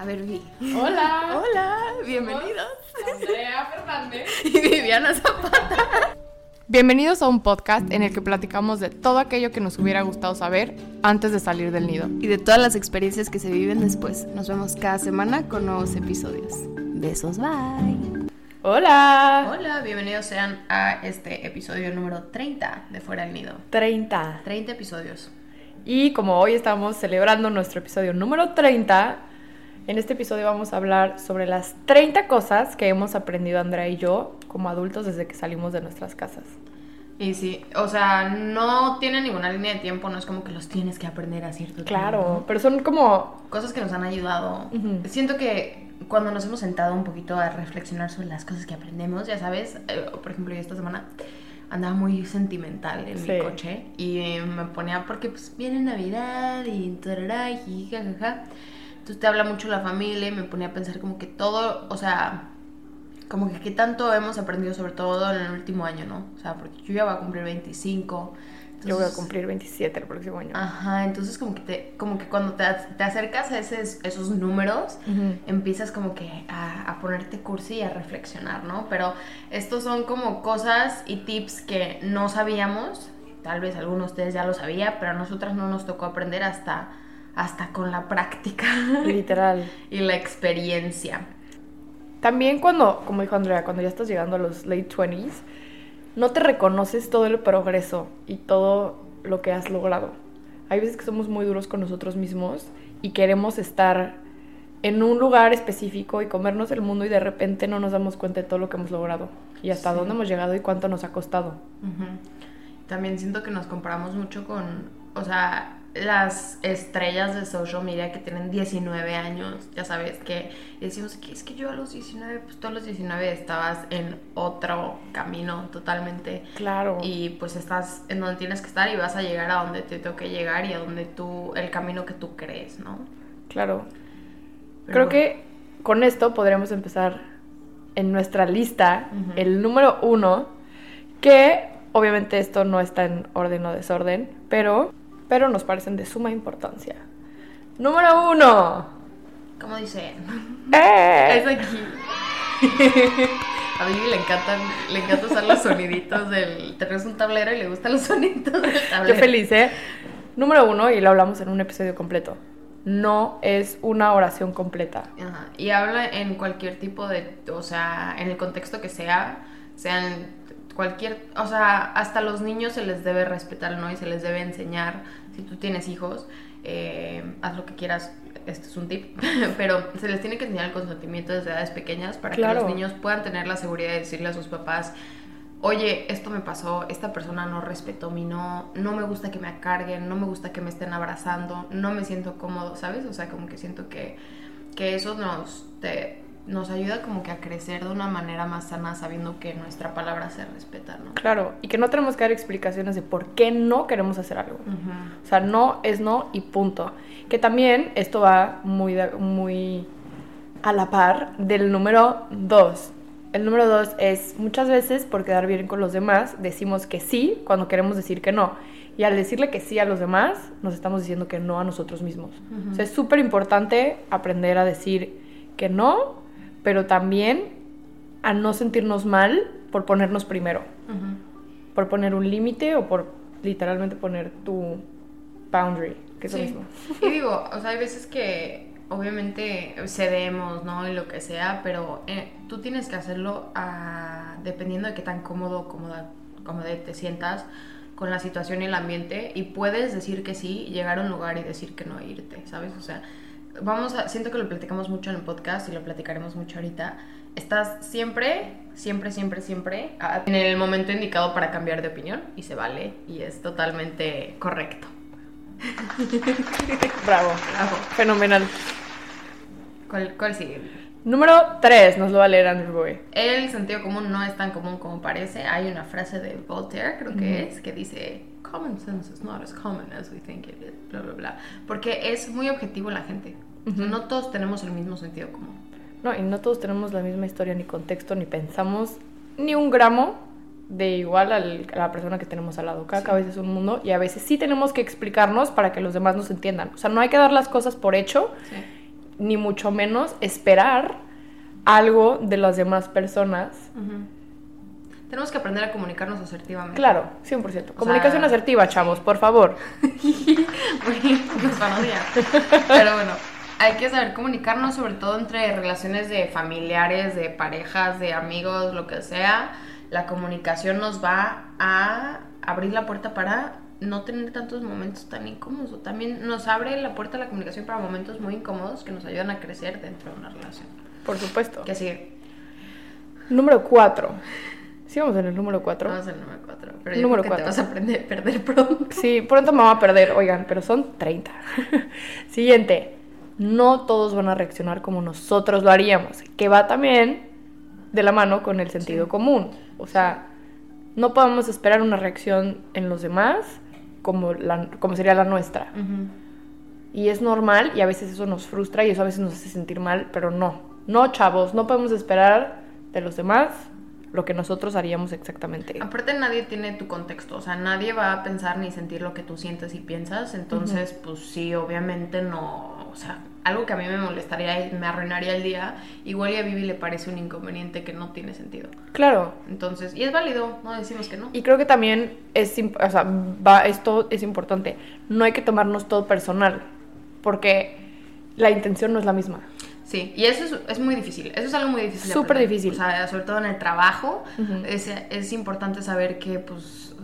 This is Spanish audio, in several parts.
A ver, Vi. Hola. Hola, bienvenidos. Andrea Fernández. Y Viviana Zapata. Bienvenidos a un podcast en el que platicamos de todo aquello que nos hubiera gustado saber antes de salir del nido. Y de todas las experiencias que se viven después. Nos vemos cada semana con nuevos episodios. Besos, bye. Hola. Hola, bienvenidos sean a este episodio número 30 de Fuera del Nido. 30. 30 episodios. Y como hoy estamos celebrando nuestro episodio número 30, en este episodio vamos a hablar sobre las 30 cosas que hemos aprendido Andrea y yo como adultos desde que salimos de nuestras casas. Y sí, o sea, no tiene ninguna línea de tiempo, no es como que los tienes que aprender a cierto Claro, tiempo. pero son como... Cosas que nos han ayudado. Ujú. Siento que cuando nos hemos sentado un poquito a reflexionar sobre las cosas que aprendemos, ya sabes, eh, por ejemplo, yo esta semana andaba muy sentimental en Sí. mi coche y me ponía porque pues viene Navidad y tarará y jajaja. Entonces te habla mucho la familia y me ponía a pensar como que todo, o sea, como que qué tanto hemos aprendido sobre todo en el último año, ¿no? O sea, porque yo ya voy a cumplir 25. Yo voy a entonces- cumplir 27 el próximo año. Ajá, entonces como que, te, como que cuando te, te acercas a esos, esos números, empiezas como que a, a ponerte cursi y a reflexionar, ¿no? Pero estos son como cosas y tips que no sabíamos, tal vez algunos de ustedes ya lo sabía, pero a nosotras no nos tocó aprender hasta, hasta con la práctica Literal. y la experiencia. También cuando, como dijo Andrea, cuando ya estás llegando a los late 20s, no te reconoces todo el progreso y todo lo que has logrado. Hay veces que somos muy duros con nosotros mismos y queremos estar en un lugar específico y comernos el mundo y de repente no nos damos cuenta de todo lo que hemos logrado y hasta Sí. dónde hemos llegado y cuánto nos ha costado. Ujú. También siento que nos comparamos mucho con, o sea, las estrellas de social media que tienen 19 años, ya sabes, que decimos que es que yo a los 19, pues tú a los 19 estabas en otro camino totalmente Claro. y pues estás en donde tienes que estar y vas a llegar a donde te toque llegar y a donde tú, el camino que tú crees, ¿no? Claro. Pero Creo bueno. que con esto podríamos empezar en nuestra lista el número uno, que obviamente esto no está en orden o desorden, pero, pero nos parecen de suma importancia. Número uno. ¿Cómo dicen? ¡Eh! Es aquí. A Vivi le encantan, le encanta usar los soniditos del. Tenemos un tablero y le gustan los soniditos del tablero. Yo feliz, ¿eh? Número uno, y lo hablamos en un episodio completo. No es una oración completa. Ajá, Y habla en cualquier tipo de. O sea, en el contexto que sea, sean cualquier. O sea, hasta los niños se les debe respetar, ¿no? Y se les debe enseñar. Si tú tienes hijos, eh, haz lo que quieras. Este es un tip. Pero se les tiene que enseñar el consentimiento desde edades pequeñas para que los niños puedan tener la seguridad de decirle a sus papás. Oye, esto me pasó, esta persona no respetó mi no, no me gusta que me carguen, no me gusta que me estén abrazando, no me siento cómodo, ¿sabes? O sea, como que siento que, que eso nos, te- nos ayuda como que a crecer de una manera más sana sabiendo que nuestra palabra se respeta, ¿no? Claro, y que no tenemos que dar explicaciones de por qué no queremos hacer algo. O sea, no es no y punto. Que también esto va muy, muy a la par del número dos. El número dos es muchas veces por quedar bien con los demás decimos que sí cuando queremos decir que no. Y al decirle que sí a los demás nos estamos diciendo que no a nosotros mismos. O sea, es súper importante aprender a decir que no, pero también a no sentirnos mal por ponernos primero Ujú. por poner un límite o por literalmente poner tu boundary, que es lo Sí. mismo. Y digo, o sea, hay veces que obviamente cedemos, ¿no? Y lo que sea, pero eh, tú tienes que hacerlo ah, dependiendo de qué tan cómodo, cómoda, cómoda te sientas con la situación y el ambiente y puedes decir que sí, llegar a un lugar y decir que no e irte, ¿sabes? O sea, vamos a, siento que lo platicamos mucho en el podcast y lo platicaremos mucho ahorita. Estás siempre, siempre, siempre, siempre en el momento indicado para cambiar de opinión y se vale y es totalmente correcto. Bravo, Bravo. fenomenal. ¿Cuál, cuál sigue? Número 3, nos lo va a leer Andrew Boy. El sentido común no es tan común como parece. Hay una frase de Voltaire, creo que es, que dice, common sense is not as common as we think it is, bla, bla, bla. Porque es muy objetivo la gente. Ujú. No todos tenemos el mismo sentido común. No, y no todos tenemos la misma historia ni contexto, ni pensamos ni un gramo de igual al- a la persona que tenemos al lado. Cada Sí. cabeza es un mundo y a veces sí tenemos que explicarnos para que los demás nos entiendan. O sea, no hay que dar las cosas por hecho Sí. ni mucho menos esperar algo de las demás personas. Ujú. Tenemos que aprender a comunicarnos asertivamente. Claro, 100%. Comunicación sea, asertiva, chavos, por favor. Uy, nos van a odiar. Pero bueno, hay que saber comunicarnos, sobre todo entre relaciones de familiares, de parejas, de amigos, lo que sea. La comunicación nos va a abrir la puerta para no tener tantos momentos tan incómodos. O también nos abre la puerta a la comunicación para momentos muy incómodos que nos ayudan a crecer dentro de una relación. Por supuesto. Que sigue. Número 4. Sí, vamos en el número 4. Vamos al número 4. Pero yo Número creo que te cuatro. vas a aprender, perder pronto. Sí, pronto me voy a perder, oigan, pero son 30. Siguiente. No todos van a reaccionar como nosotros lo haríamos, que va también de la mano con el sentido Sí. común. O sea, no podemos esperar una reacción en los demás como, la, como sería la nuestra. Y es normal y a veces eso nos frustra y eso a veces nos hace sentir mal, pero no. No, chavos, no podemos esperar de los demás lo que nosotros haríamos exactamente. Aparte nadie tiene tu contexto, o sea, nadie va a pensar ni sentir lo que tú sientes y piensas, entonces pues sí, obviamente no, o sea, algo que a mí me molestaría y me arruinaría el día, igual y a Vivi le parece un inconveniente que no tiene sentido. Claro, Entonces, y es válido, no decimos que no. Y creo que también es, o sea, va, esto es importante. No hay que tomarnos todo personal, porque la intención no es la misma. Sí, y eso es, es muy difícil, eso es algo muy difícil. Súper difícil. O sea, sobre todo en el trabajo, Ujú. es, es importante saber que pues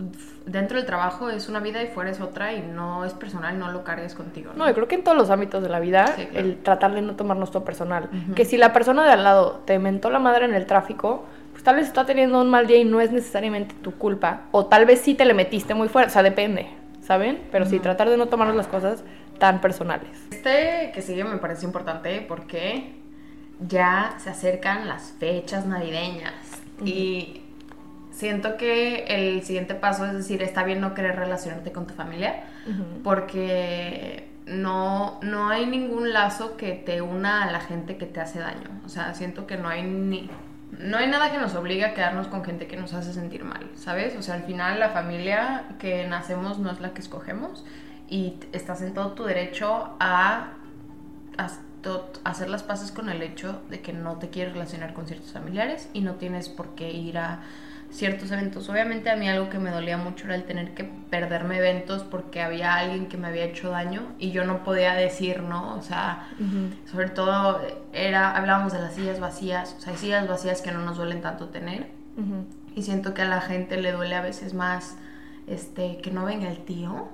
dentro del trabajo es una vida y fuera es otra y no es personal, no lo cargues contigo. No, yo creo que en todos los ámbitos de la vida, Sí, claro. el tratar de no tomarnos todo personal. Ujú. Que si la persona de al lado te mentó la madre en el tráfico, pues tal vez está teniendo un mal día y no es necesariamente tu culpa. O tal vez sí te le metiste muy fuerte, o sea, depende, ¿saben? Pero sí, Ujú. tratar de no tomarnos las cosas tan personales. Este que sigue me parece importante porque ya se acercan las fechas navideñas y siento que el siguiente paso es decir, está bien no querer relacionarte con tu familia porque no, no hay ningún lazo que te una a la gente que te hace daño. O sea, siento que no hay ni... No hay nada que nos obligue a quedarnos con gente que nos hace sentir mal, ¿sabes? O sea, al final la familia que nacemos no es la que escogemos y estás en todo tu derecho a, hacer las paces con el hecho de que no te quieres relacionar con ciertos familiares y no tienes por qué ir a ciertos eventos. Obviamente a mí algo que me dolía mucho era el tener que perderme eventos porque había alguien que me había hecho daño y yo no podía decir no, o sea, sobre todo era hablábamos de las sillas vacías, o sea, hay sillas vacías que no nos duelen tanto tener. Y siento que a la gente le duele a veces más este que no venga el tío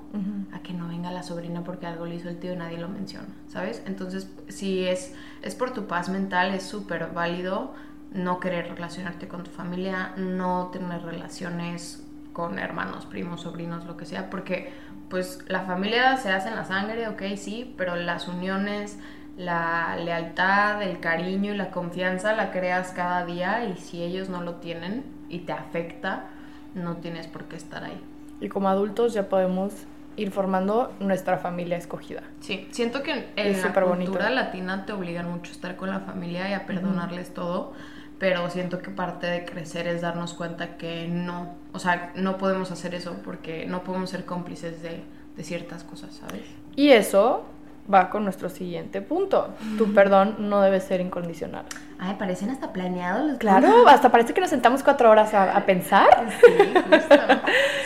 a que no venga la sobrina porque algo le hizo el tío y nadie lo menciona, ¿sabes? Entonces, si es, es por tu paz mental, es súper válido no querer relacionarte con tu familia, no tener relaciones con hermanos, primos, sobrinos, lo que sea, porque pues la familia se hace en la sangre, ok, sí, pero las uniones, la lealtad, el cariño y la confianza la creas cada día y si ellos no lo tienen y te afecta, no tienes por qué estar ahí. Y como adultos ya podemos ir formando nuestra familia escogida. Sí, siento que en Es la bonito. cultura latina te obligan mucho a estar con la familia y a perdonarles todo, pero siento que parte de crecer es darnos cuenta que no, o sea, no podemos hacer eso porque no podemos ser cómplices de, de ciertas cosas, ¿sabes? Y eso va con nuestro siguiente punto. Tu perdón no debe ser incondicional. Ay, parecen hasta planeados los Claro, hasta parece que nos sentamos cuatro horas a, a pensar. Sí, justo.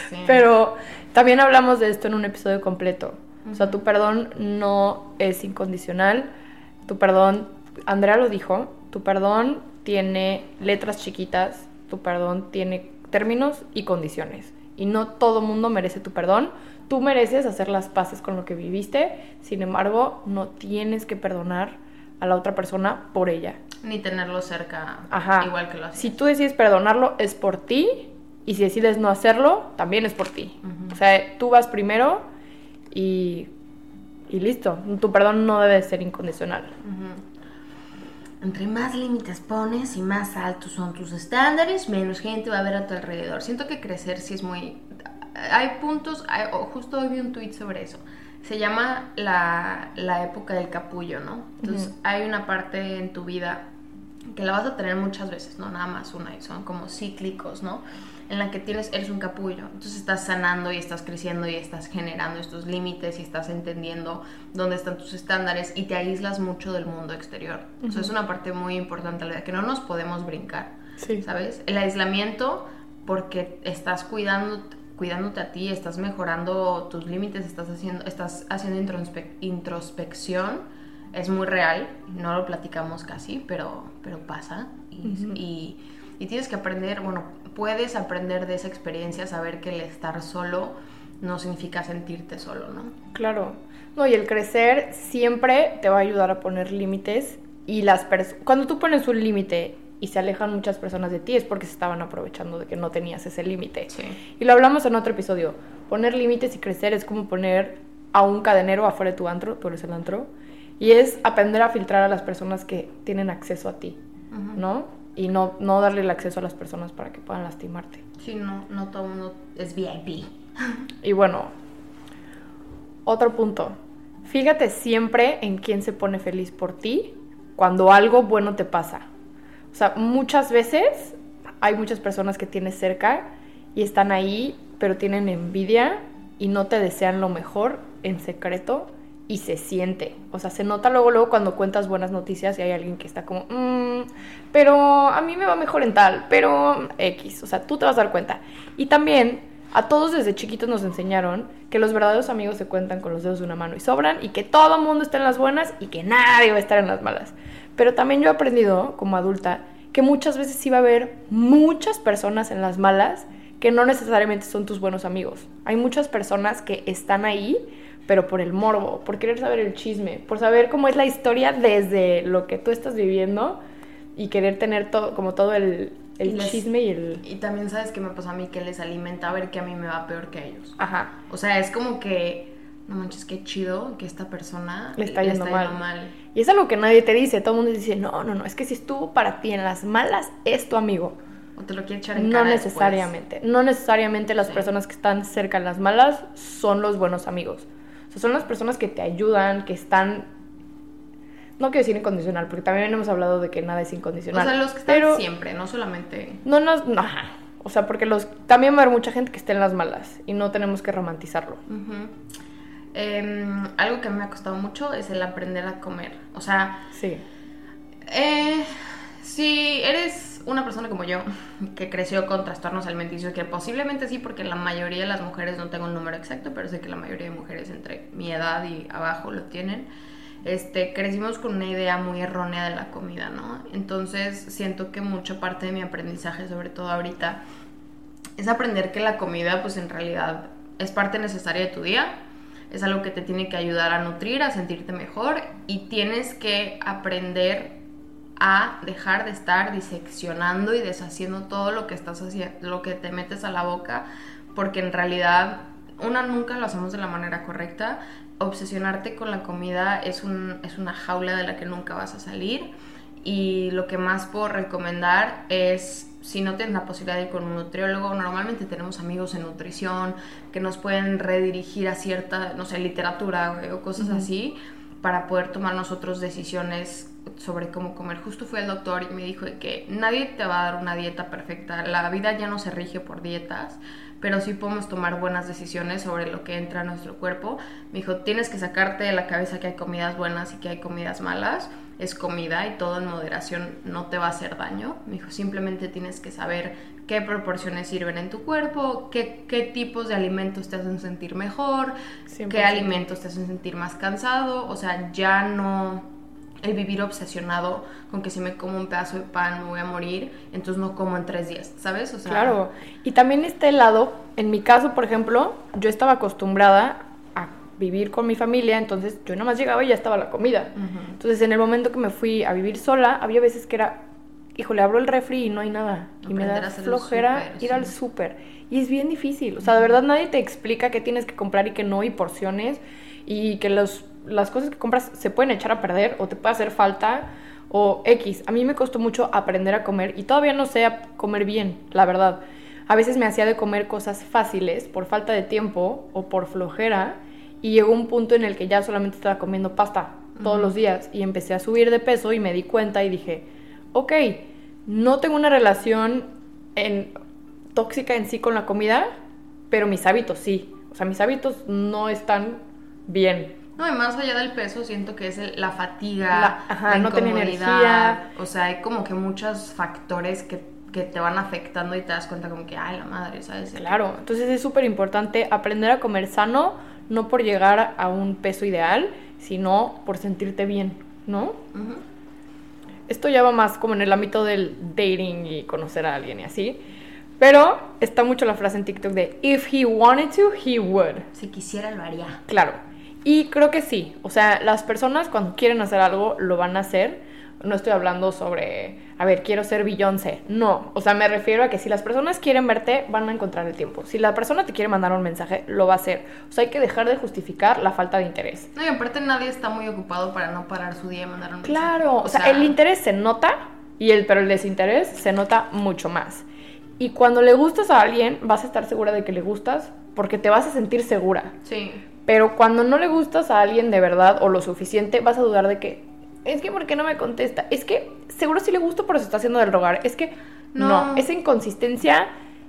Sí. Pero también hablamos de esto en un episodio completo. O sea, tu perdón no es incondicional. Tu perdón, Andrea lo dijo, tu perdón tiene letras chiquitas, tu perdón tiene términos y condiciones. Y no todo mundo merece tu perdón. Tú mereces hacer las paces con lo que viviste. Sin embargo, no tienes que perdonar a la otra persona por ella. Ni tenerlo cerca Ajá. igual que lo haces. Si tú decides perdonarlo, es por ti. Y si decides no hacerlo, también es por ti. O sea, tú vas primero y, y listo. Tu perdón no debe ser incondicional. Entre más límites pones y más altos son tus estándares, menos gente va a ver a tu alrededor. Siento que crecer sí es muy... Hay puntos, hay- justo hoy vi un tweet sobre eso. Se llama la, la época del capullo, ¿no? Entonces hay una parte en tu vida que la vas a tener muchas veces, no nada más una, y son como cíclicos, ¿no? en la que tienes, eres un capullo. Entonces estás sanando y estás creciendo y estás generando estos límites y estás entendiendo dónde están tus estándares y te aíslas mucho del mundo exterior. Eso es una parte muy importante la que no nos podemos brincar. Sí. ¿Sabes? El aislamiento porque estás cuidando cuidándote a ti, estás mejorando tus límites, estás haciendo, estás haciendo introspección, es muy real, no lo platicamos casi, pero, pero pasa. Y, y, tienes que aprender, bueno, puedes aprender de esa experiencia, saber que el estar solo no significa sentirte solo, ¿no? Claro. No, y el crecer siempre te va a ayudar a poner límites y las personas, cuando tú pones un límite y se alejan muchas personas de ti es porque se estaban aprovechando de que no tenías ese límite. Y lo hablamos en otro episodio. Poner límites y crecer es como poner a un cadenero afuera de tu antro, tú eres el antro, y es aprender a filtrar a las personas que tienen acceso a ti, ¿no? Y no, no darle el acceso a las personas para que puedan lastimarte. Sí, no, no todo mundo es VIP. Y bueno, otro punto. Fíjate siempre en quién se pone feliz por ti cuando algo bueno te pasa. O sea, muchas veces hay muchas personas que tienes cerca y están ahí, pero tienen envidia y no te desean lo mejor en secreto y se siente. O sea, se nota luego, luego cuando cuentas buenas noticias y hay alguien que está como, mmm, pero a mí me va mejor en tal, pero X. O sea, tú te vas a dar cuenta. Y también a todos desde chiquitos nos enseñaron que los verdaderos amigos se cuentan con los dedos de una mano y sobran y que todo el mundo está en las buenas y que nadie va a estar en las malas. Pero también yo he aprendido como adulta que muchas veces sí va a haber muchas personas en las malas que no necesariamente son tus buenos amigos. Hay muchas personas que están ahí, pero por el morbo, por querer saber el chisme, por saber cómo es la historia desde lo que tú estás viviendo y querer tener todo, como todo el, el chisme y el... Y también sabes que me pasa a mí que les alimenta a ver que a mí me va peor que a ellos. Ajá. O sea, es como que no manches, qué chido que esta persona le está yendo, mal. Y es algo que nadie te dice, todo el mundo dice, no, no, no, es que si estuvo para ti en las malas, es tu amigo. O te lo quiere echar en No necesariamente, no necesariamente las personas que están cerca en las malas son los buenos amigos. O sea, son las personas que te ayudan, que están... No quiero decir incondicional, porque también hemos hablado de que nada es incondicional. O sea, los que están siempre, no solamente... No, no, no, O sea, porque los, también va a haber mucha gente que esté en las malas y no tenemos que romantizarlo. Em, algo que me ha costado mucho es el aprender a comer. O sea, sí. Eh, si eres una persona como yo, que creció con trastornos alimenticios, que posiblemente sí, porque la mayoría de las mujeres, no tengo un número exacto, pero sé que la mayoría de mujeres entre mi edad y abajo lo tienen, este, crecimos con una idea muy errónea de la comida, ¿no? Entonces siento que mucha parte de mi aprendizaje, sobre todo ahorita, es aprender que la comida, pues en realidad es parte necesaria de tu día, es algo que te tiene que ayudar a nutrir, a sentirte mejor y tienes que aprender a dejar de estar diseccionando y deshaciendo todo lo que estás haciendo, lo que te metes a la boca, porque en realidad una nunca lo hacemos de la manera correcta. Obsesionarte con la comida es, un, es una jaula de la que nunca vas a salir y lo que más puedo recomendar es si no tienes la posibilidad de ir con un nutriólogo, normalmente tenemos amigos en nutrición que nos pueden redirigir a cierta, no sé, literatura o cosas así para poder tomar nosotros decisiones sobre cómo comer. Justo fue el doctor y me dijo que nadie te va a dar una dieta perfecta. La vida ya no se rige por dietas, pero sí podemos tomar buenas decisiones sobre lo que entra a nuestro cuerpo. Me dijo, tienes que sacarte de la cabeza que hay comidas buenas y que hay comidas malas es comida y todo en moderación no te va a hacer daño. Me dijo, simplemente tienes que saber qué proporciones sirven en tu cuerpo, qué, qué tipos de alimentos te hacen sentir mejor, qué alimentos te hacen sentir más cansado. O sea, ya no el vivir obsesionado con que si me como un pedazo de pan me voy a morir, entonces no como en tres días, ¿sabes? O sea, claro. Y también este lado, en mi caso, por ejemplo, yo estaba acostumbrada vivir con mi familia, entonces yo nada más llegaba y ya estaba la comida. Entonces en el momento que me fui a vivir sola, había veces que era, híjole, abro el refri y no hay nada. y me da flojera ir al súper. Y es bien difícil. O sea, de verdad nadie te explica qué tienes que comprar y qué no, y porciones, y que los, las cosas que compras se pueden echar a perder o te puede hacer falta. O X, a mí me costó mucho aprender a comer y todavía no sé comer bien, la verdad. A veces me hacía de comer cosas fáciles por falta de tiempo o por flojera y llegó un punto en el que ya solamente estaba comiendo pasta todos los días y empecé a subir de peso y me di cuenta y dije, ok, no tengo una relación en tóxica en sí con la comida, pero mis hábitos sí. O sea, mis hábitos no están bien. No, y más allá del peso, siento que es el- la fatiga, La- ajá, la no energía. O sea, hay como que muchos factores que, que te van afectando y te das cuenta como que, ay, la madre, ¿sabes? Claro, entonces es súper importante aprender a comer sano, no por llegar a un peso ideal, sino por sentirte bien, ¿no? Ujú. Esto ya va más como en el ámbito del dating y conocer a alguien y así. Pero está mucho la frase en TikTok de if he wanted to, he would. Si quisiera, lo haría. Claro. Y creo que sí. O sea, las personas cuando quieren hacer algo, lo van a hacer. No estoy hablando sobre, a ver, quiero ser Beyoncé. No. O sea, me refiero a que si las personas quieren verte, van a encontrar el tiempo. Si la persona te quiere mandar un mensaje, lo va a hacer. O sea, hay que dejar de justificar la falta de interés. No, y aparte nadie está muy ocupado para no parar su día y mandar un mensaje. Claro, o sea, el interés se nota, y el, pero el desinterés se nota mucho más. Y cuando le gustas a alguien, vas a estar segura de que le gustas porque te vas a sentir segura. Sí. Pero cuando no le gustas a alguien de verdad o lo suficiente, vas a dudar de que, es que ¿por qué no me contesta? Es que seguro sí le gusto, pero se está haciendo del rogar. Es que no, No. esa inconsistencia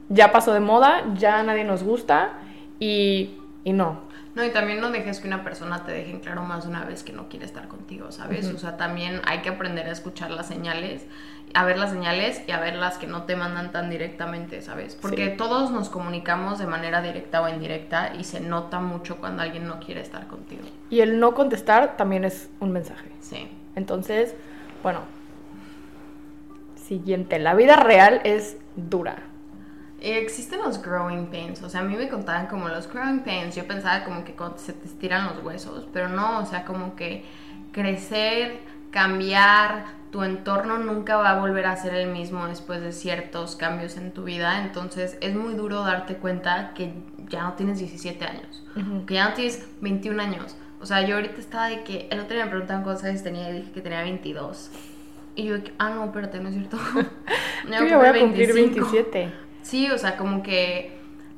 ya pasó de moda, ya nadie nos gusta y, y no. No, y también no dejes que una persona te deje en claro más de una vez que no quiere estar contigo, ¿sabes? O sea, también hay que aprender a escuchar las señales, a ver las señales y a ver las que no te mandan tan directamente, ¿sabes? Porque Sí. todos nos comunicamos de manera directa o indirecta y se nota mucho cuando alguien no quiere estar contigo. Y el no contestar también es un mensaje. Sí. Entonces, bueno. Siguiente, la vida real es dura. Eh, Existen los growing pains, o sea, a mí me contaban como los growing pains, yo pensaba como que se te estiran los huesos, pero no, o sea, como que crecer, cambiar, tu entorno nunca va a volver a ser el mismo después de ciertos cambios en tu vida, entonces es muy duro darte cuenta que ya no tienes 17 años, que ya no tienes 21 años, o sea, yo ahorita estaba de que, el otro día me preguntaban cuántos años tenía y dije que tenía 22. Y yo, ah, no, espérate, no es cierto. Yo voy a cumplir 27. Sí, o sea, como que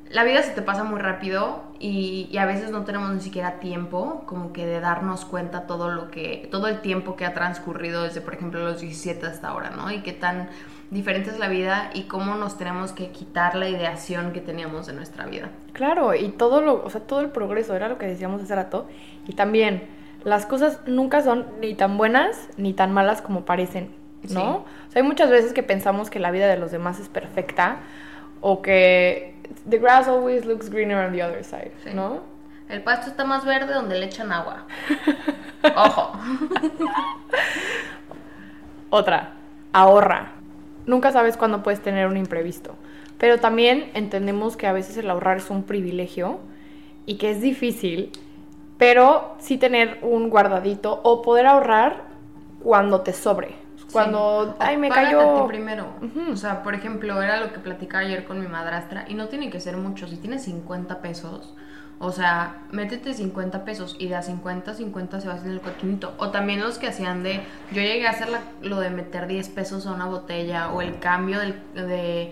la vida se te pasa muy rápido y, y a veces no tenemos ni siquiera tiempo como que de darnos cuenta todo lo que, todo el tiempo que ha transcurrido desde, por ejemplo, los 17 hasta ahora, ¿no? Y qué tan diferente es la vida y cómo nos tenemos que quitar la ideación que teníamos de nuestra vida. Claro, y todo lo, o sea, todo el progreso, era lo que decíamos hace rato. Y también, las cosas nunca son ni tan buenas ni tan malas como parecen, ¿no? Sí. O sea, hay muchas veces que pensamos que la vida de los demás es perfecta o que the grass always looks greener on the other side, Sí. ¿no? El pasto está más verde donde le echan agua. Ojo. Otra, ahorra. Nunca sabes cuándo puedes tener un imprevisto. Pero también entendemos que a veces el ahorrar es un privilegio y que es difícil, pero sí tener un guardadito o poder ahorrar cuando te sobre. Cuando, Sí. ay, me cayó. primero. O sea, por ejemplo, era lo que platicaba ayer con mi madrastra y no tiene que ser mucho. Si tienes 50 pesos, o sea, métete 50 pesos y de a 50, 50 se va haciendo el coquinito. O también los que hacían de. Yo llegué a hacer lo de meter 10 pesos a una botella o el cambio del, de.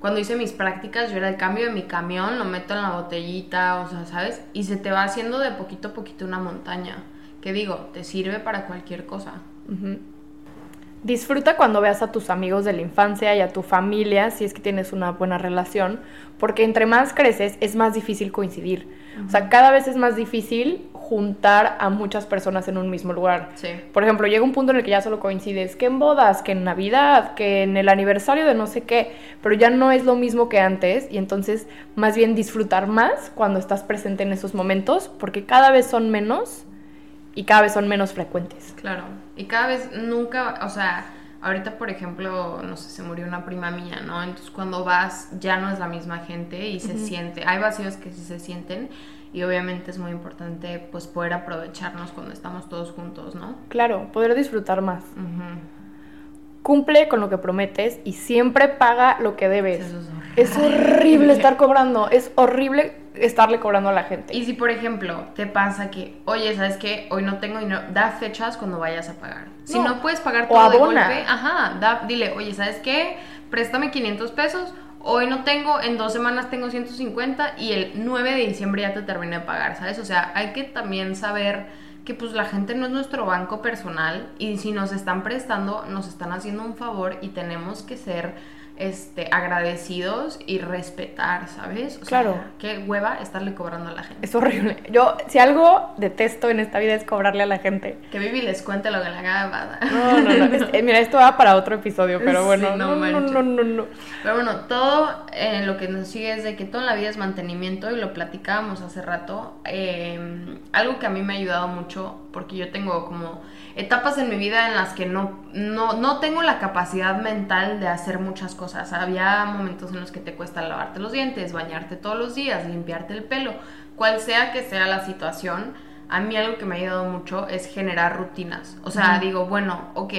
Cuando hice mis prácticas, yo era el cambio de mi camión, lo meto en la botellita, o sea, ¿sabes? Y se te va haciendo de poquito a poquito una montaña. Que digo, te sirve para cualquier cosa. Disfruta cuando veas a tus amigos de la infancia y a tu familia, si es que tienes una buena relación, porque entre más creces es más difícil coincidir. O sea, cada vez es más difícil juntar a muchas personas en un mismo lugar. Sí. Por ejemplo, llega un punto en el que ya solo coincides que en bodas, que en Navidad, que en el aniversario de no sé qué, pero ya no es lo mismo que antes y entonces más bien disfrutar más cuando estás presente en esos momentos, porque cada vez son menos y cada vez son menos frecuentes. Claro. Y cada vez nunca, o sea, ahorita por ejemplo, no sé, se murió una prima mía, ¿no? Entonces cuando vas ya no es la misma gente y se siente, hay vacíos que sí se sienten y obviamente es muy importante pues poder aprovecharnos cuando estamos todos juntos, ¿no? Claro, poder disfrutar más. Cumple con lo que prometes y siempre paga lo que debes. Eso es horrible. Es horrible estar cobrando, es horrible estarle cobrando a la gente. Y si por ejemplo te pasa que, oye, ¿sabes qué? Hoy no tengo dinero, da fechas cuando vayas a pagar. Si No. no puedes pagar O todo de abona. golpe, ajá, da, dile, oye, ¿sabes qué? Préstame 500 pesos, hoy no tengo, en dos semanas tengo 150 y el 9 de diciembre ya te terminé de pagar, ¿sabes? O sea, hay que también saber que pues la gente no es nuestro banco personal y si nos están prestando, nos están haciendo un favor y tenemos que ser este, agradecidos y respetar, ¿sabes? O Claro. Sea, qué hueva estarle cobrando a la gente. Es horrible. Yo, si algo detesto en esta vida es cobrarle a la gente. Que Vivi les cuente lo que le acaba de No, no, no. Es- eh, mira, esto va para otro episodio, pero bueno. no no, no, no, no, no. Pero bueno, todo eh, lo que nos sigue es de que todo en la vida es mantenimiento y lo platicábamos hace rato. Eh, algo que a mí me ha ayudado mucho, porque yo tengo como etapas en mi vida en las que no, no, no tengo la capacidad mental de hacer muchas cosas. Había momentos en los que te cuesta lavarte los dientes, bañarte todos los días, limpiarte el pelo, cual sea que sea la situación. A mí algo que me ha ayudado mucho es generar rutinas. O sea, digo, bueno, ok,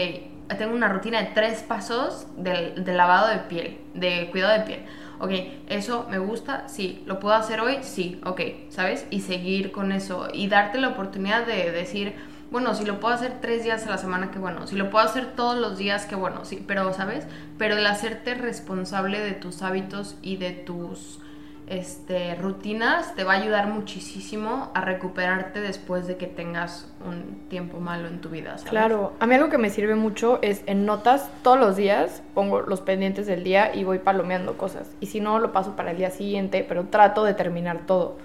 tengo una rutina de tres pasos del, del lavado de piel, de cuidado de piel. Ok, eso me gusta, sí. ¿Lo puedo hacer hoy? Sí, ok, ¿sabes? Y seguir con eso y darte la oportunidad de decir, bueno, si lo puedo hacer tres días a la semana, qué bueno. Si lo puedo hacer todos los días, qué bueno, sí. Pero, ¿sabes? Pero el hacerte responsable de tus hábitos y de tus este, rutinas te va a ayudar muchísimo a recuperarte después de que tengas un tiempo malo en tu vida. Claro, a mí algo que me sirve mucho es en notas todos los días pongo los pendientes del día y voy palomeando cosas. Y si no, lo paso para el día siguiente, pero trato de terminar todo.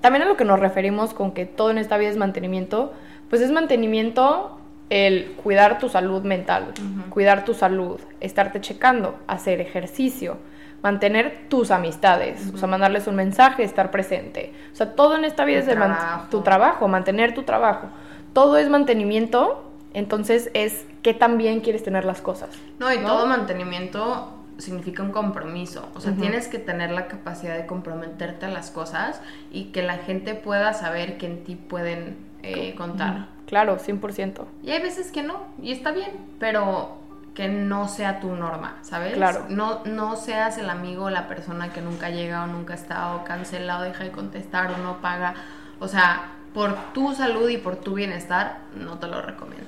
También a lo que nos referimos con que todo en esta vida es mantenimiento, pues es mantenimiento el cuidar tu salud mental, cuidar tu salud, estarte checando, hacer ejercicio, mantener tus amistades, o sea, mandarles un mensaje, estar presente. O sea, todo en esta vida Tu es trabajo. tu trabajo, mantener tu trabajo. Todo es mantenimiento, entonces es qué tan bien quieres tener las cosas. No, y ¿no? todo mantenimiento significa un compromiso. O sea, tienes que tener la capacidad de comprometerte a las cosas y que la gente pueda saber que en ti pueden eh, contar. Claro, 100%. Y hay veces que no, y está bien, pero que no sea tu norma, ¿sabes? Claro. No, no seas el amigo o la persona que nunca llega o nunca está o cancela o deja de contestar o no paga. O sea, por tu salud y por tu bienestar, no te lo recomiendo.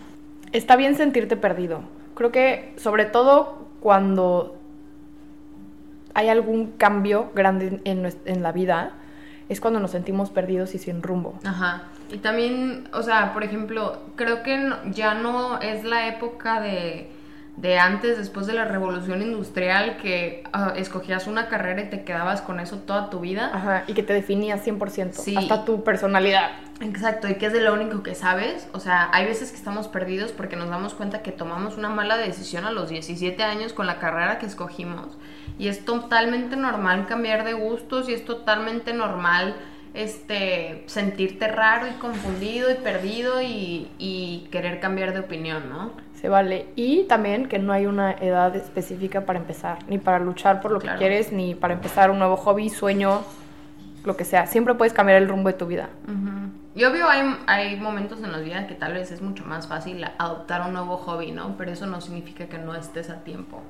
Está bien sentirte perdido. Creo que sobre todo cuando hay algún cambio grande en, en la vida, es cuando nos sentimos perdidos y sin rumbo. Ajá. Y también, o sea, por ejemplo, creo que no- ya no es la época de, de antes, después de la revolución industrial, que ah, escogías una carrera y te quedabas con eso toda tu vida. Ajá, y que te definía 100%, Sí. hasta tu personalidad. Exacto, y que es de lo único que sabes. O sea, hay veces que estamos perdidos porque nos damos cuenta que tomamos una mala decisión a los 17 años con la carrera que escogimos. Y es totalmente normal cambiar de gustos y es totalmente normal este sentirte raro y confundido y perdido y, y querer cambiar de opinión, ¿no? Se vale. Y también que no hay una edad específica para empezar, ni para luchar por lo Claro. que quieres, ni para empezar un nuevo hobby, sueño, lo que sea. Siempre puedes cambiar el rumbo de tu vida. Ujú. Y obvio hay, hay momentos en los días que tal vez es mucho más fácil adoptar un nuevo hobby, ¿no? Pero eso no significa que no estés a tiempo.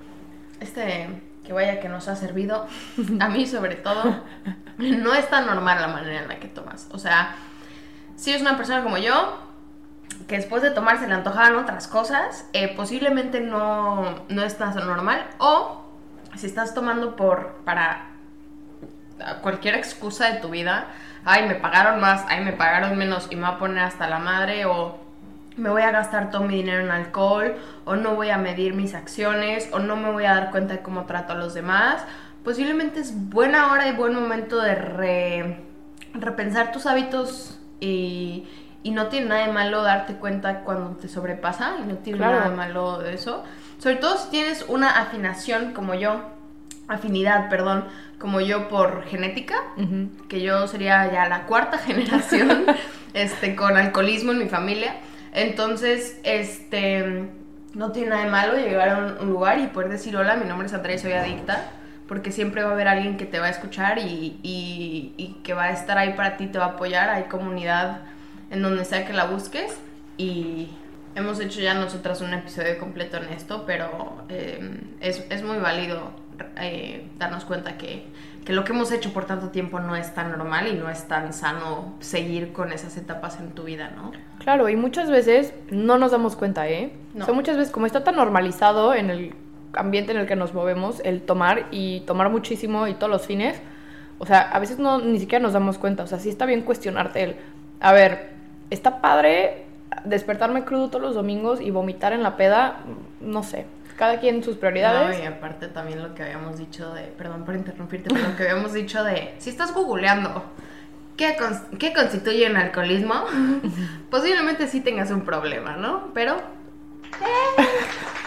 Este, que vaya que nos ha servido, a mí sobre todo, no es tan normal la manera en la que tomas. O sea, si es una persona como yo, que después de tomar se le antojaban otras cosas, eh, posiblemente no, no es tan normal. O si estás tomando por para cualquier excusa de tu vida, ay, me pagaron más, ay, me pagaron menos y me voy a poner hasta la madre o me voy a gastar todo mi dinero en alcohol o no voy a medir mis acciones o no me voy a dar cuenta de cómo trato a los demás, posiblemente es buena hora y buen momento de re- repensar tus hábitos y, y no tiene nada de malo darte cuenta cuando te sobrepasa y no tiene Claro. nada de malo de eso. Sobre todo si tienes una afinación como yo, afinidad, perdón, como yo por genética, que yo sería ya la cuarta generación este, con alcoholismo en mi familia. Entonces, este, no tiene nada de malo llegar a un, un lugar y poder decir, hola, mi nombre es Andrea y soy adicta, porque siempre va a haber alguien que te va a escuchar y, y- y que va a estar ahí para ti, te va a apoyar, hay comunidad en donde sea que la busques y hemos hecho ya nosotras un episodio completo en esto, pero eh, es, es muy válido eh, darnos cuenta que, que lo que hemos hecho por tanto tiempo no es tan normal y no es tan sano seguir con esas etapas en tu vida, ¿no? Claro, y muchas veces no nos damos cuenta, ¿eh? No. O sea, muchas veces como está tan normalizado en el ambiente en el que nos movemos, el tomar y tomar muchísimo y todos los fines, o sea, a veces no ni siquiera nos damos cuenta, o sea, sí está bien cuestionarte el, a ver, está padre despertarme crudo todos los domingos y vomitar en la peda, no sé. Cada quien sus No, prioridades. y aparte también lo que habíamos dicho de, perdón por interrumpirte, pero lo que habíamos dicho de, si estás googleando qué, cons- qué constituye un alcoholismo, posiblemente sí tengas un problema, ¿no? Pero... eh,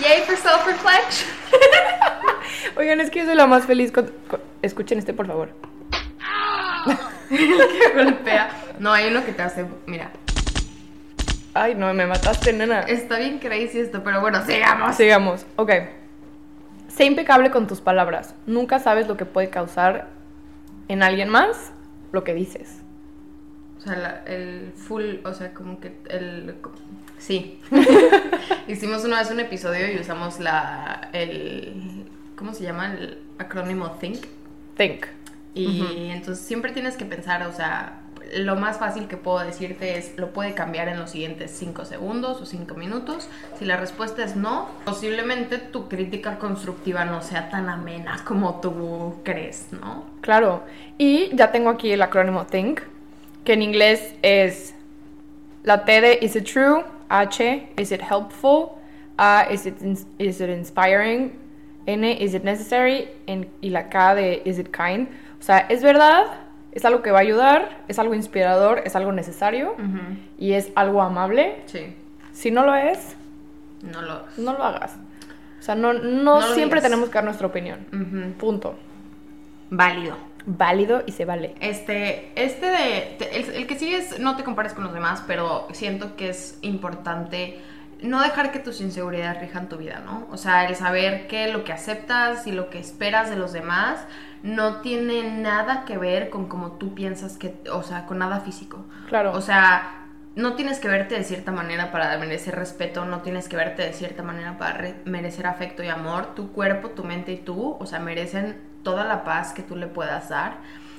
Yay for self-reflection. Oigan, es que yo soy la más feliz con... con- Escuchen este, por favor. que golpea. No, hay uno que te hace, mira, Ay, no, me mataste, nena. está bien crazy esto, pero bueno, sigamos. Sigamos. Ok. Sé impecable con tus palabras. Nunca sabes lo que puede causar en alguien más lo que dices. O sea, la- el full, o sea, como que el... Sí. Hicimos una vez un episodio y usamos la... el... ¿Cómo se llama? El acrónimo THINK. Think. Y entonces siempre tienes que pensar, o sea, lo más fácil que puedo decirte es, lo puede cambiar en los siguientes 5 segundos o 5 minutos. Si la respuesta es no, posiblemente tu crítica constructiva no sea tan amena como tú crees, ¿no? Claro. Y ya tengo aquí el acrónimo Think, que en inglés es la T de Is it true? H, Is it helpful? A, Is it, is it inspiring? N, Is it necessary? En- y la K de Is it kind? O sea, es verdad, es algo que va a ayudar, es algo inspirador, es algo necesario y es algo amable. Sí, Si no lo es, no lo... no lo hagas. O sea, no, no, siempre digas. tenemos que dar nuestra opinión. Punto. Válido. Válido y se vale. Este, este de, te- el, el que sigue es no te compares con los demás, pero siento que es importante no dejar que tus inseguridades rijan tu vida, ¿no? O sea, el saber que lo que aceptas y lo que esperas de los demás no tiene nada que ver con cómo tú piensas que, o sea, con nada físico. Claro. O sea, no tienes que verte de cierta manera para merecer respeto, no tienes que verte de cierta manera para re- merecer afecto y amor. Tu cuerpo, tu mente y tú, o sea, merecen toda la paz que tú le puedas dar.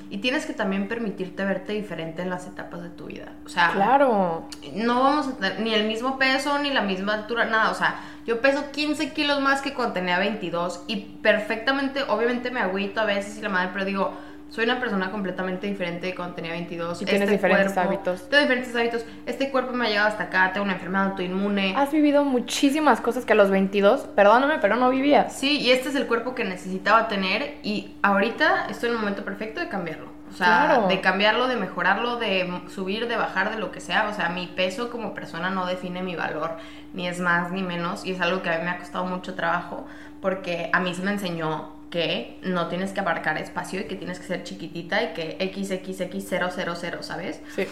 Y tienes que también permitirte verte diferente en las etapas de tu vida. O sea, Claro. no vamos a tener ni el mismo peso, ni la misma altura, nada. O sea, yo peso 15 kilos más que cuando tenía 22 y perfectamente, obviamente me agüito a veces y la madre, pero digo, soy una persona completamente diferente cuando tenía 22. Y tienes diferentes hábitos. Tengo diferentes hábitos. Este cuerpo me ha llegado hasta acá, tengo una enfermedad autoinmune. Has vivido muchísimas cosas que a los 22, perdóname, pero no vivías. Sí, y este es el cuerpo que necesitaba tener y ahorita estoy en el momento perfecto de cambiarlo. O sea, Claro. de cambiarlo, de mejorarlo, de subir, de bajar, de lo que sea. O sea, mi peso como persona no define mi valor, ni es más ni menos. Y es algo que a mí me ha costado mucho trabajo porque a mí se me enseñó que no tienes que abarcar espacio y que tienes que ser chiquitita y que XXX000, ¿sabes? Sí.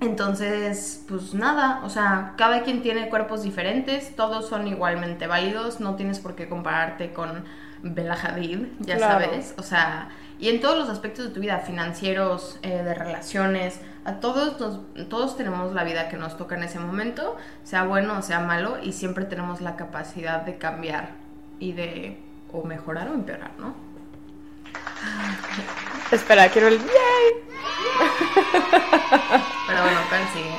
Entonces, pues nada, o sea, cada quien tiene cuerpos diferentes, todos son igualmente válidos, no tienes por qué compararte con Bella Hadid, ya Claro. sabes, o sea, y en todos los aspectos de tu vida, financieros, eh, de relaciones, a todos, nos- todos tenemos la vida que nos toca en ese momento, sea bueno o sea malo, y siempre tenemos la capacidad de cambiar y de o mejorar o empeorar, ¿no? Espera, quiero el yay. Pero bueno, persigue.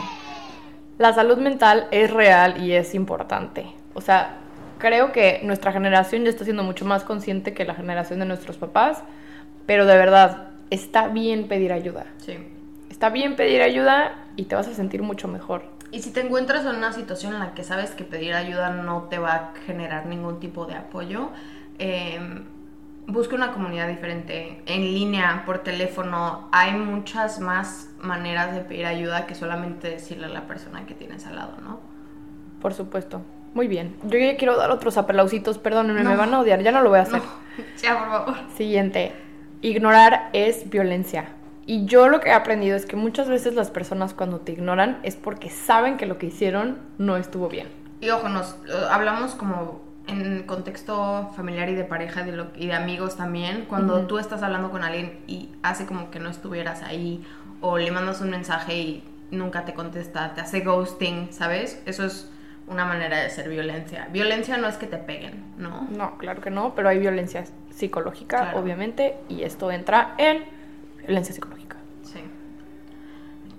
La salud mental es real y es importante. O sea, creo que nuestra generación ya está siendo mucho más consciente que la generación de nuestros papás, pero de verdad, está bien pedir ayuda. Sí. Está bien pedir ayuda y te vas a sentir mucho mejor. Y si te encuentras en una situación en la que sabes que pedir ayuda no te va a generar ningún tipo de apoyo, eh, busca una comunidad diferente, en línea, por teléfono. Hay muchas más maneras de pedir ayuda que solamente decirle a la persona que tienes al lado, ¿no? Por supuesto. Muy bien. Yo ya quiero dar otros aplausitos, perdónenme, No. me van a odiar, ya no lo voy a hacer. No, ya, por favor. Siguiente. Ignorar es violencia. Y yo lo que he aprendido es que muchas veces las personas cuando te ignoran es porque saben que lo que hicieron no estuvo bien. Y ojo, nos eh, hablamos como en contexto familiar y de pareja de lo- y de amigos también. Cuando Ujú. tú estás hablando con alguien y hace como que no estuvieras ahí, o le mandas un mensaje y nunca te contesta, te hace ghosting, ¿sabes? Eso es una manera de ser violencia. Violencia no es que te peguen, ¿no? No, claro que no, pero hay violencia psicológica, Claro. obviamente, y esto entra en violencia psicológica. Sí.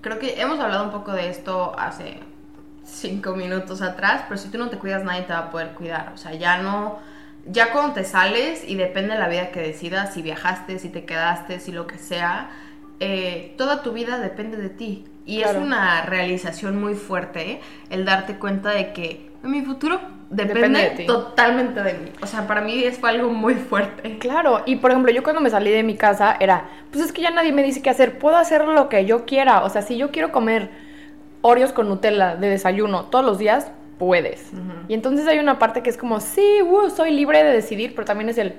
Creo que hemos hablado un poco de esto hace cinco minutos atrás, pero si tú no te cuidas, nadie te va a poder cuidar. O sea, ya no. Ya cuando te sales y depende de la vida que decidas, si viajaste, si te quedaste, si lo que sea, eh, toda tu vida depende de ti. Y Claro. es una realización muy fuerte ¿eh? el darte cuenta de que mi futuro depende, totalmente de mí. O sea, para mí es algo muy fuerte. Claro, y por ejemplo, yo cuando me salí de mi casa era, pues es que ya nadie me dice qué hacer, puedo hacer lo que yo quiera. O sea, si yo quiero comer Oreos con Nutella de desayuno todos los días, puedes. Y entonces hay una parte que es como, sí, uh, soy libre de decidir, pero también es el,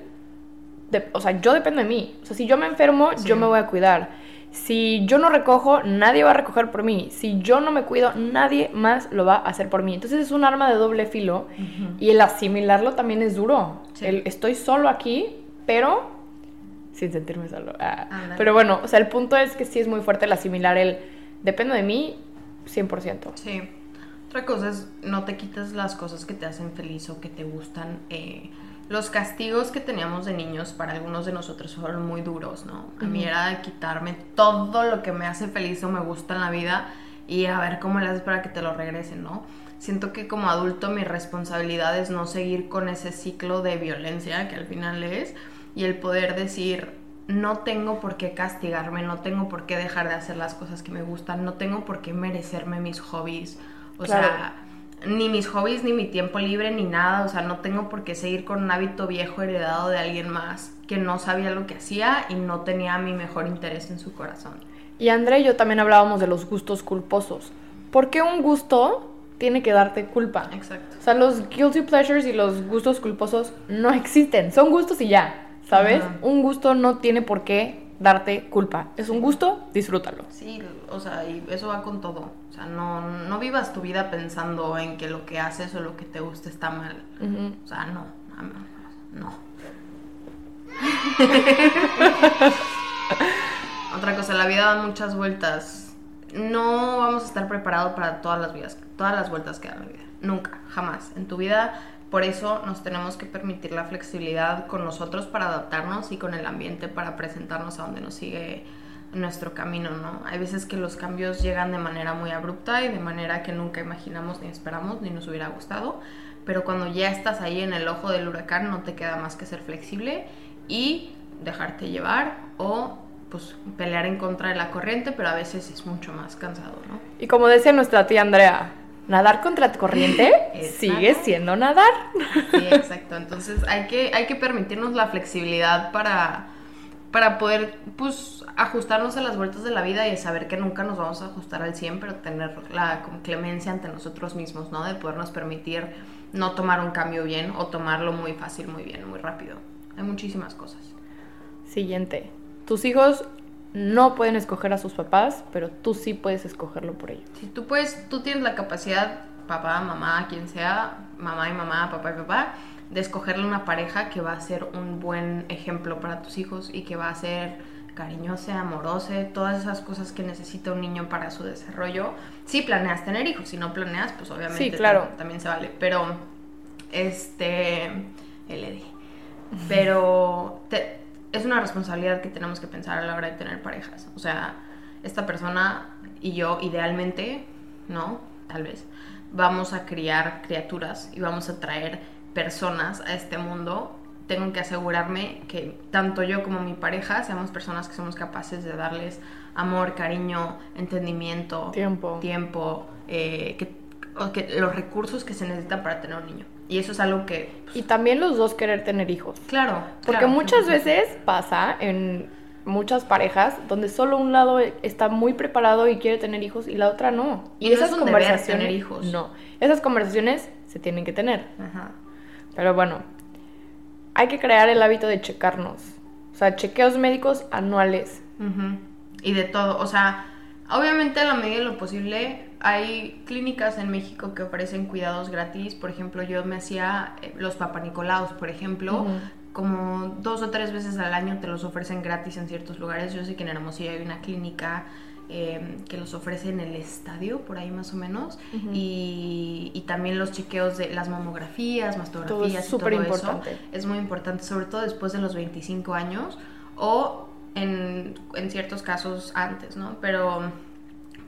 o sea, yo dependo de mí. O sea, si yo me enfermo, yo me voy a cuidar. Si yo no recojo, nadie va a recoger por mí. Si yo no me cuido, nadie más lo va a hacer por mí. Entonces es un arma de doble filo y el asimilarlo también es duro. El, estoy solo aquí, pero sin sentirme solo. Ah. Pero bueno, o sea, el punto es que sí es muy fuerte el asimilar el dependo de mí 100%. Sí. Otra cosa es no te quites las cosas que te hacen feliz o que te gustan. Eh, los castigos que teníamos de niños para algunos de nosotros fueron muy duros, ¿no? A mí era quitarme todo lo que me hace feliz o me gusta en la vida y a ver cómo le haces para que te lo regresen, ¿no? Siento que como adulto mi responsabilidad es no seguir con ese ciclo de violencia que al final es y el poder decir, no tengo por qué castigarme, no tengo por qué dejar de hacer las cosas que me gustan, no tengo por qué merecerme mis hobbies. O sea, ni mis hobbies, ni mi tiempo libre, ni nada. O sea, no tengo por qué seguir con un hábito viejo heredado de alguien más que no sabía lo que hacía y no tenía mi mejor interés en su corazón. Y André y yo también hablábamos de los gustos culposos. ¿Por qué un gusto tiene que darte culpa? Exacto. O sea, los guilty pleasures y los gustos culposos no existen. Son gustos y ya, ¿sabes? Un gusto no tiene por qué darte culpa. Es un gusto, disfrútalo. Sí, o sea, y eso va con todo. O sea, no, no vivas tu vida pensando en que lo que haces o lo que te gusta está mal. O sea, no, no. Otra cosa, la vida da muchas vueltas. No vamos a estar preparados para todas las vidas, todas las vueltas que da la vida. Nunca, jamás. En tu vida por eso nos tenemos que permitir la flexibilidad con nosotros para adaptarnos y con el ambiente para presentarnos a donde nos sigue nuestro camino, ¿no? Hay veces que los cambios llegan de manera muy abrupta y de manera que nunca imaginamos ni esperamos ni nos hubiera gustado, pero cuando ya estás ahí en el ojo del huracán no te queda más que ser flexible y dejarte llevar o pues pelear en contra de la corriente, pero a veces es mucho más cansado, ¿no? Y como decía nuestra tía Andrea, nadar contra corriente sigue siendo nadar. Sí, exacto. Entonces hay que, hay que permitirnos la flexibilidad para, para poder pues, ajustarnos a las vueltas de la vida y saber que nunca nos vamos a ajustar al 100, pero tener la clemencia ante nosotros mismos, ¿no? De podernos permitir no tomar un cambio bien o tomarlo muy fácil, muy bien, muy rápido. Hay muchísimas cosas. Siguiente. Tus hijos no pueden escoger a sus papás, pero tú sí puedes escogerlo por ellos. Si tú puedes, tú tienes la capacidad, papá, mamá, quien sea, mamá y mamá, papá y papá, de escogerle una pareja que va a ser un buen ejemplo para tus hijos y que va a ser cariñosa, amorosa, todas esas cosas que necesita un niño para su desarrollo. Si planeas tener hijos, si no planeas, pues obviamente sí, claro. también se vale. Pero, este, LD. Pero te, es una responsabilidad que tenemos que pensar a la hora de tener parejas. O sea, esta persona y yo, idealmente, ¿no? Tal vez, vamos a criar criaturas y vamos a traer personas a este mundo. Tengo que asegurarme que tanto yo como mi pareja seamos personas que somos capaces de darles amor, cariño, entendimiento, tiempo, tiempo eh, que, que los recursos que se necesitan para tener un niño. Y eso es algo que... Pues, y también los dos querer tener hijos. Claro. Porque muchas veces pasa en muchas parejas donde solo un lado está muy preparado y quiere tener hijos y la otra no. Y, esas conversaciones tener hijos. No. Esas conversaciones se tienen que tener. Ajá. Pero bueno, hay que crear el hábito de checarnos. O sea, chequeos médicos anuales. Y de todo. O sea, obviamente a la medida de lo posible hay clínicas en México que ofrecen cuidados gratis. Por ejemplo, yo me hacía eh, los papanicolaos, por ejemplo. Como dos o tres veces al año te los ofrecen gratis en ciertos lugares. Yo sé que en Hermosillo hay una clínica em, que los ofrece en el estadio, por ahí más o menos. y, y, también los chequeos de las mamografías, mastografías. Todo es importante. Es muy importante, sobre todo después de los 25 años o en, en ciertos casos antes, ¿no? Pero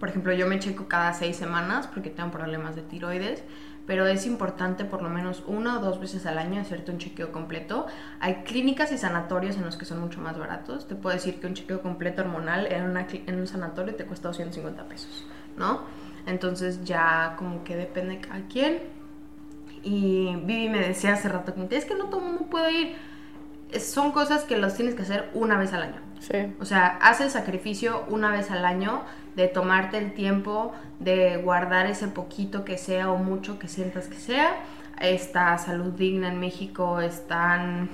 por ejemplo, yo me checo cada seis semanas porque tengo problemas de tiroides, pero es importante por lo menos una o dos veces al año hacerte un chequeo completo. Hay clínicas y sanatorios en los que son mucho más baratos. Te puedo decir que un chequeo completo hormonal en, una, en un sanatorio te cuesta 250 pesos, ¿no? Entonces ya como que depende de cada quien. Y Vivi me decía hace rato que es que no todo el mundo puede ir. Son cosas que los tienes que hacer una vez al año. Sí. O sea, haz el sacrificio una vez al año de tomarte el tiempo de guardar ese poquito que sea o mucho que sientas que sea. Está salud digna en México, están,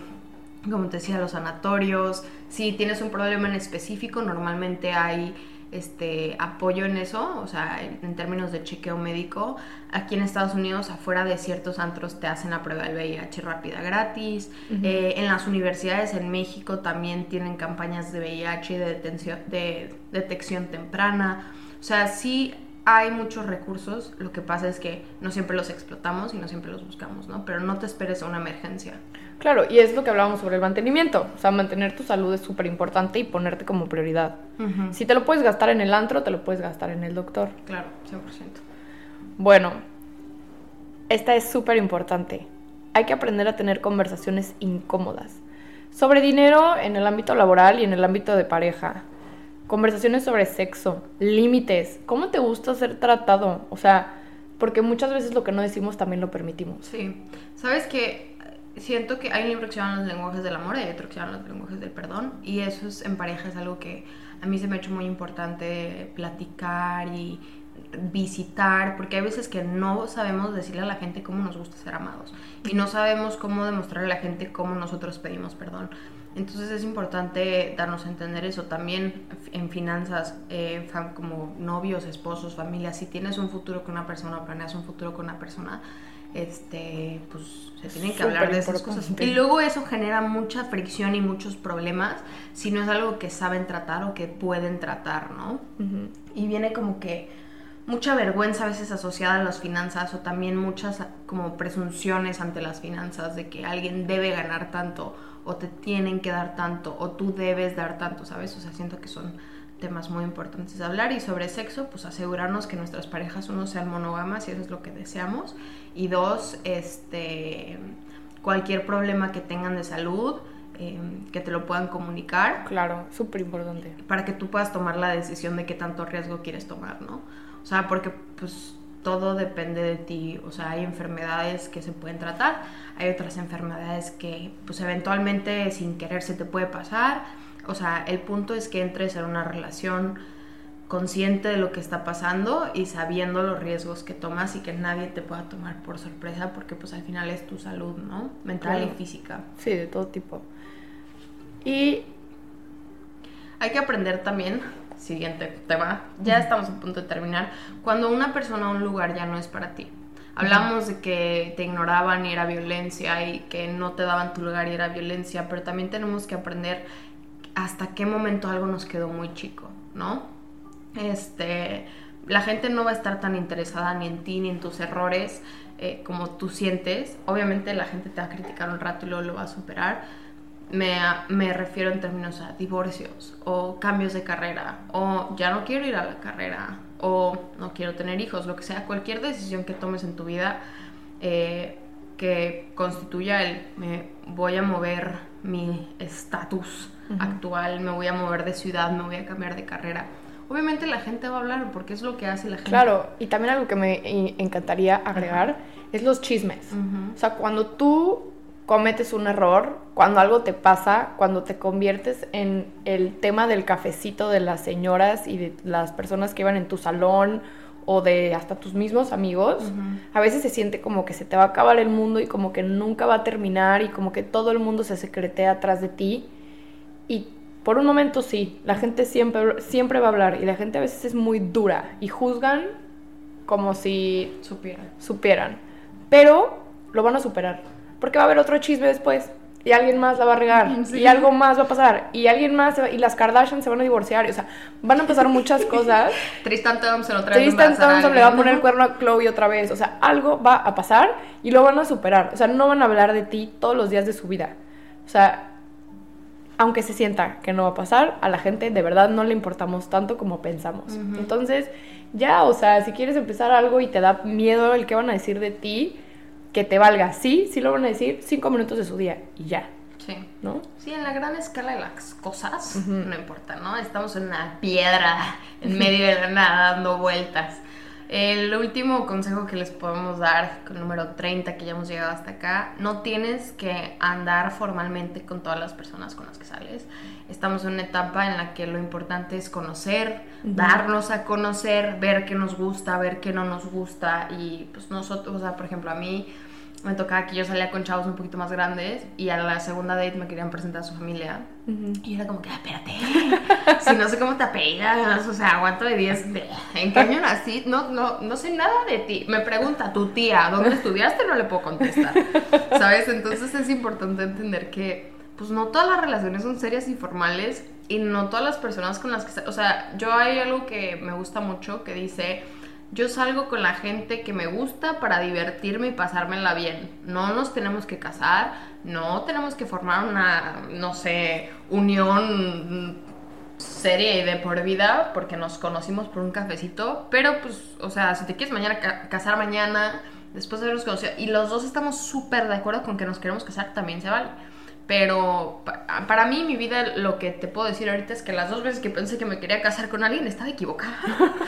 como te decía, los sanatorios. Si tienes un problema en específico, normalmente hay este apoyo en eso, o sea, en, términos de chequeo médico. Aquí en Estados Unidos, afuera de ciertos antros, te hacen la prueba del VIH rápida gratis. Eh, en las universidades en México también tienen campañas de VIH y de, detención, de detección temprana. O sea, sí hay muchos recursos, lo que pasa es que no siempre los explotamos y no siempre los buscamos, ¿no? Pero no te esperes a una emergencia. Claro, y es lo que hablábamos sobre el mantenimiento. O sea, mantener tu salud es súper importante y ponerte como prioridad. Si te lo puedes gastar en el antro, te lo puedes gastar en el doctor. Claro, 100%. Bueno, esta es súper importante. Hay que aprender a tener conversaciones incómodas. Sobre dinero en el ámbito laboral y en el ámbito de pareja. Conversaciones sobre sexo, límites, cómo te gusta ser tratado. O sea, porque muchas veces lo que no decimos también lo permitimos. Sí. ¿Sabes que siento que hay un libro que se llama Los lenguajes del amor y hay otro que se llama Los lenguajes del perdón. Y eso es, en pareja es algo que a mí se me ha hecho muy importante platicar y visitar, porque hay veces que no sabemos decirle a la gente cómo nos gusta ser amados y no sabemos cómo demostrarle a la gente cómo nosotros pedimos perdón. Entonces es importante darnos a entender eso también en finanzas, eh, como novios, esposos, familias. Si tienes un futuro con una persona planeas un futuro con una persona, este, pues se tienen que hablar de esas cosas. Y luego eso genera mucha fricción y muchos problemas si no es algo que saben tratar o que pueden tratar, ¿no? Y viene como que mucha vergüenza a veces asociada a las finanzas o también muchas como presunciones ante las finanzas de que alguien debe ganar tanto o te tienen que dar tanto o tú debes dar tanto, ¿sabes? O sea, siento que son temas muy importantes de hablar y sobre sexo, pues asegurarnos que nuestras parejas uno sean monógamas y eso es lo que deseamos y dos, este cualquier problema que tengan de salud, em, que te lo puedan comunicar. Claro, súper importante. Para que tú puedas tomar la decisión de qué tanto riesgo quieres tomar, ¿no? O sea, porque pues todo depende de ti. O sea, hay enfermedades que se pueden tratar, hay otras enfermedades que pues eventualmente sin querer se te puede pasar. O sea, el punto es que entres en una relación consciente de lo que está pasando y sabiendo los riesgos que tomas y que nadie te pueda tomar por sorpresa porque pues al final es tu salud, ¿no? Mental y física. Sí, de todo tipo. Y hay que aprender también siguiente tema, ya estamos a punto de terminar, cuando una persona o un lugar ya no es para ti. Hablamos de que te ignoraban y era violencia y que no te daban tu lugar y era violencia, pero también tenemos que aprender hasta qué momento algo nos quedó muy chico, ¿no? Este, la gente no va a estar tan interesada ni en ti ni en tus errores eh, como tú sientes. Obviamente la gente te va a criticar un rato y luego lo va a superar, me, refiero en términos a divorcios o cambios de carrera o ya no quiero ir a la carrera o no quiero tener hijos, lo que sea, cualquier decisión que tomes en tu vida eh, que constituya el me voy a mover mi estatus actual, me voy a mover de ciudad, me voy a cambiar de carrera. Obviamente la gente va a hablar porque es lo que hace la gente. Claro, y también algo que me encantaría agregar es los chismes. O sea, cuando tú cometes un error, cuando algo te pasa, cuando te conviertes en el tema del cafecito de las señoras y de las personas que iban en tu salón o de hasta tus mismos amigos, a veces se siente como que se te va a acabar el mundo y como que nunca va a terminar y como que todo el mundo se secretea atrás de ti. Y por un momento sí, la gente siempre, siempre va a hablar y la gente a veces es muy dura y juzgan como si supieran. supieran. Pero lo van a superar porque va a haber otro chisme después. Y alguien más la va a regar. Y algo más va a pasar. Y alguien más. y las Kardashian se van a divorciar. o sea, van a pasar muchas cosas. Tristan Thompson otra vez. Tristan Thompson le va a poner el cuerno a Chloe otra vez. O sea, algo va a pasar y lo van a superar. O sea, no van a hablar de ti todos los días de su vida. O sea, aunque se sienta que no va a pasar, a la gente de verdad no le importamos tanto como pensamos. Entonces, ya, o sea, si quieres empezar algo y te da miedo el que van a decir de ti que te valga. Sí, sí lo van a decir, cinco minutos de su día y ya. Sí. ¿No? Sí, en la gran escala de las cosas, no importa, ¿no? Estamos en una piedra en medio de la nada dando vueltas. El último consejo que les podemos dar, con número 30, que ya hemos llegado hasta acá, no tienes que andar formalmente con todas las personas con las que sales. Estamos en una etapa en la que lo importante es conocer, darnos a conocer, ver qué nos gusta, ver qué no nos gusta. Y pues nosotros, o sea, por ejemplo, a mí me tocaba que yo salía con chavos un poquito más grandes y a la segunda date me querían presentar a su familia. Y era como que, ah, espérate, si no sé cómo te apellidas, o sea, aguanto de 10, ¿en qué año nací? No, no, no sé nada de ti. Me pregunta tu tía, ¿dónde estudiaste? No le puedo contestar, ¿sabes? Entonces es importante entender que, pues no todas las relaciones son serias y formales y no todas las personas con las que, o sea, yo hay algo que me gusta mucho que dice yo salgo con la gente que me gusta para divertirme y pasármela bien. No nos tenemos que casar, no tenemos que formar una, no sé, unión seria y de por vida porque nos conocimos por un cafecito, pero pues, o sea, si te quieres mañana casar mañana, después de habernos conocido, y los dos estamos súper de acuerdo con que nos queremos casar, también se vale. Pero para mí, mi vida, lo que te puedo decir ahorita es que las dos veces que pensé que me quería casar con alguien estaba equivocada.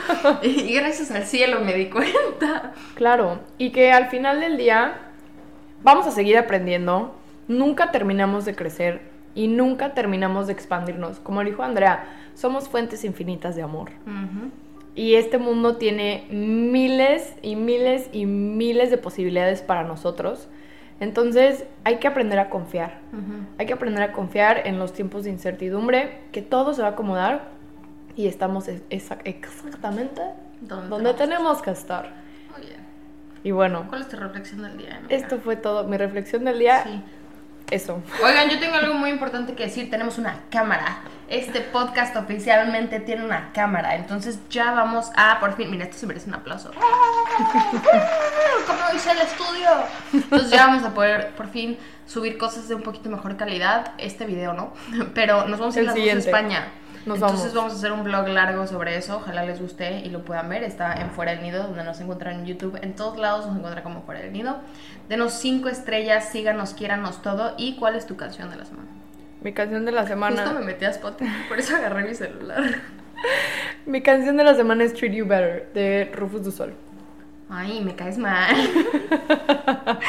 y gracias al cielo me di cuenta. Claro, y que al final del día vamos a seguir aprendiendo, nunca terminamos de crecer y nunca terminamos de expandirnos. Como dijo Andrea, somos fuentes infinitas de amor. Y este mundo tiene miles y miles y miles de posibilidades para nosotros entonces hay que aprender a confiar. Hay que aprender a confiar en los tiempos de incertidumbre, que todo se va a acomodar y estamos exactamente donde tenemos que estar. Y bueno. ¿Cuál es tu reflexión del día? Esto fue todo. Mi reflexión del día. Sí. Eso. Oigan, yo tengo algo muy importante que decir. Tenemos una cámara. Este podcast oficialmente tiene una cámara. Entonces ya vamos a, por fin, mira, esto se merece un aplauso. Como dice el estudio. Entonces ya vamos a poder, por fin, subir cosas de un poquito mejor calidad. Este video, ¿no? Pero nos vamos a ir a España. Entonces vamos. a hacer un blog largo sobre eso, ojalá les guste y lo puedan ver. Está en Fuera del Nido, donde nos encuentran en YouTube. En todos lados nos encuentran como Fuera del Nido. Denos cinco estrellas, síganos, quiéranos todo. ¿Y cuál es tu canción de la semana? Mi canción de la semana. Justo me metí a Spotify, por eso agarré mi celular. mi canción de la semana es Treat You Better, de Rufus du Sol. Ay, me caes mal.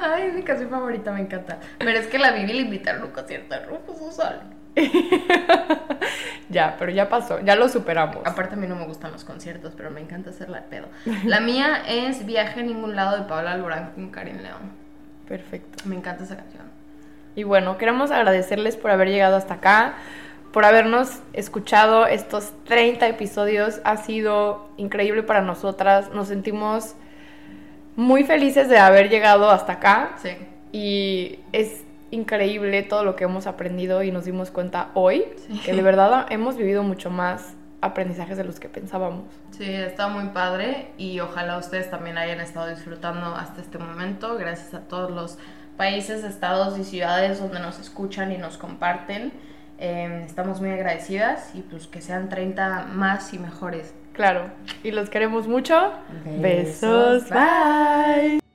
Ay, mi canción favorita, me encanta. Pero es que la Bibi le invitaron a un concierto a Rufus du Sol. ya, pero ya pasó, ya lo superamos. Aparte a mí no me gustan los conciertos, pero me encanta hacerla de pedo. La mía es Viaje a ningún lado de Paola Alborán con Karin León. Perfecto. Me encanta esa canción. Y bueno, queremos agradecerles por haber llegado hasta acá, por habernos escuchado estos 30 episodios. Ha sido increíble para nosotras. Nos sentimos muy felices de haber llegado hasta acá. Sí. Y es increíble todo lo que hemos aprendido y nos dimos cuenta hoy que de verdad hemos vivido mucho más aprendizajes de los que pensábamos. Sí, está muy padre y ojalá ustedes también hayan estado disfrutando hasta este momento. Gracias a todos los países, estados y ciudades donde nos escuchan y nos comparten. Em, estamos muy agradecidas y pues que sean 30 más y mejores. Claro, y los queremos mucho. Besos, bye.